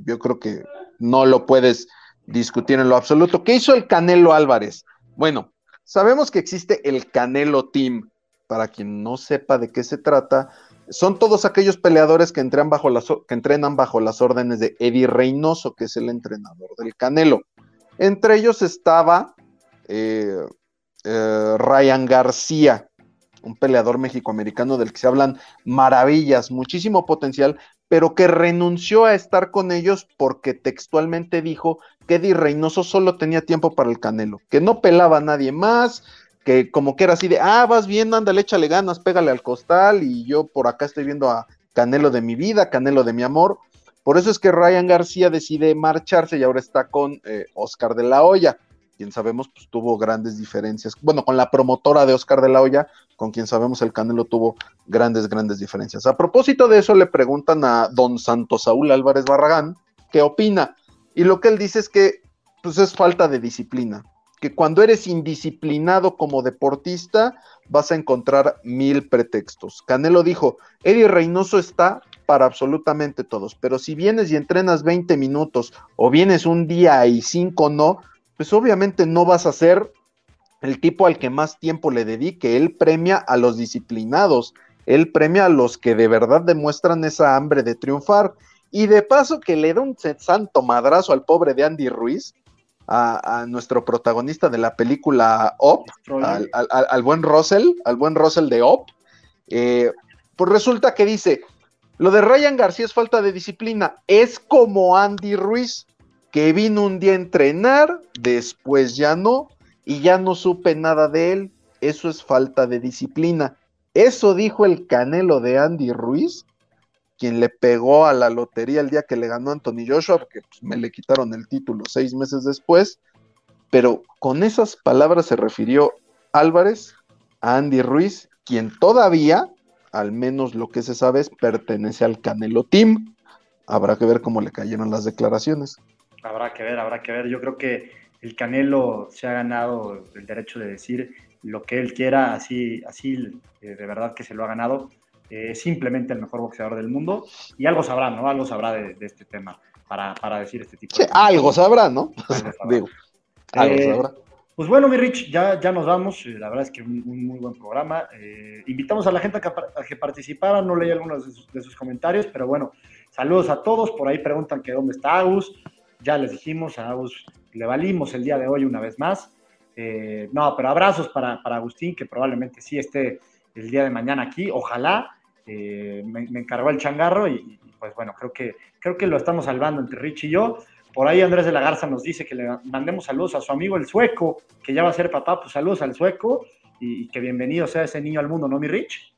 yo creo que no lo puedes discutir en lo absoluto. ¿Qué hizo el Canelo Álvarez? Bueno, Sabemos que existe el Canelo Team. Para quien no sepa de qué se trata, son todos aquellos peleadores que, entrenan bajo las órdenes de Eddie Reynoso, que es el entrenador del Canelo. Entre ellos estaba eh, eh, Ryan García, un peleador mexicoamericano del que se hablan maravillas, muchísimo potencial, pero que renunció a estar con ellos porque textualmente dijo que Eddie Reynoso solo tenía tiempo para el Canelo, que no pelaba a nadie más, que como que era así de, ah, vas bien, ándale, échale ganas, pégale al costal y yo por acá estoy viendo a Canelo de mi vida, Canelo de mi amor. Por eso es que Ryan García decide marcharse y ahora está con eh, Oscar de la Hoya, quien sabemos pues tuvo grandes diferencias, bueno, con la promotora de Oscar de la Hoya, con quien sabemos el Canelo tuvo grandes, grandes diferencias. A propósito de eso le preguntan a don Santo Saúl Álvarez Barragán qué opina y lo que él dice es que pues es falta de disciplina que cuando eres indisciplinado como deportista vas a encontrar mil pretextos. Canelo dijo, Eddie Reynoso está para absolutamente todos, pero si vienes y entrenas 20 minutos o vienes un día y cinco no, pues obviamente no vas a ser el tipo al que más tiempo le dedique. Él premia a los disciplinados, él premia a los que de verdad demuestran esa hambre de triunfar. Y de paso que le da un santo madrazo al pobre de Andy Ruiz, a, nuestro protagonista de la película Op, al, buen Russell, al buen Russell de Op, eh, pues resulta que dice, lo de Ryan García es falta de disciplina, es como Andy Ruiz, que vino un día a entrenar, después ya no, y ya no supe nada de él, eso es falta de disciplina. Eso dijo el canelo de Andy Ruiz, quien le pegó a la lotería el día que le ganó Anthony Joshua, porque pues, me le quitaron el título seis meses después, pero con esas palabras se refirió Álvarez a Andy Ruiz, quien todavía, al menos lo que se sabe, es pertenece al Canelo Team. Habrá que ver cómo le cayeron las declaraciones. Habrá que ver, habrá que ver. Yo creo que el Canelo se ha ganado el derecho de decir lo que él quiera, así, así eh, de verdad que se lo ha ganado eh, simplemente el mejor boxeador del mundo y algo sabrá, ¿no? Algo sabrá de, este tema para, para, decir este tipo de cosas. Algo sabrá, ¿no? Digo, algo eh, sabrá. Pues bueno, mi Rich, ya, ya nos vamos. Eh, la verdad es que un, muy buen programa. invitamos a la gente a que, a que participara. No leí algunos de sus, comentarios, pero bueno, saludos a todos. Por ahí preguntan que dónde está Agus. Ya les dijimos, a Agus le valimos el día de hoy una vez más. no, pero abrazos para, para Agustín, que probablemente sí esté el día de mañana aquí. Ojalá. Eh, me, encargó el changarro y, pues bueno, creo que, creo que lo estamos salvando entre Rich y yo. Por ahí Andrés de la Garza nos dice que le mandemos saludos a su amigo el sueco, que ya va a ser papá, pues saludos al sueco y, que bienvenido sea ese niño al mundo, ¿no, mi Rich?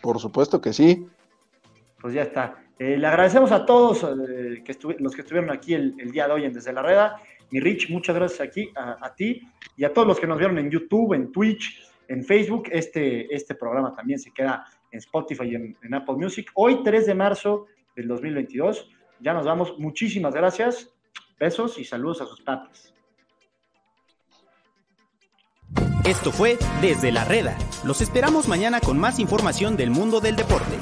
Por supuesto que sí. Pues ya está. Eh, le agradecemos a todos eh, que los que estuvieron aquí el, día de hoy en Desde la Reda. Mi Rich, muchas gracias aquí a, a, ti y a todos los que nos vieron en YouTube, en Twitch, en Facebook. Este, este programa también se queda en Spotify y en, Apple Music. Hoy, 3 de marzo del 2022. Ya nos vamos. Muchísimas gracias. Besos y saludos a sus papás. Esto fue Desde la Reda. Los esperamos mañana con más información del mundo del deporte.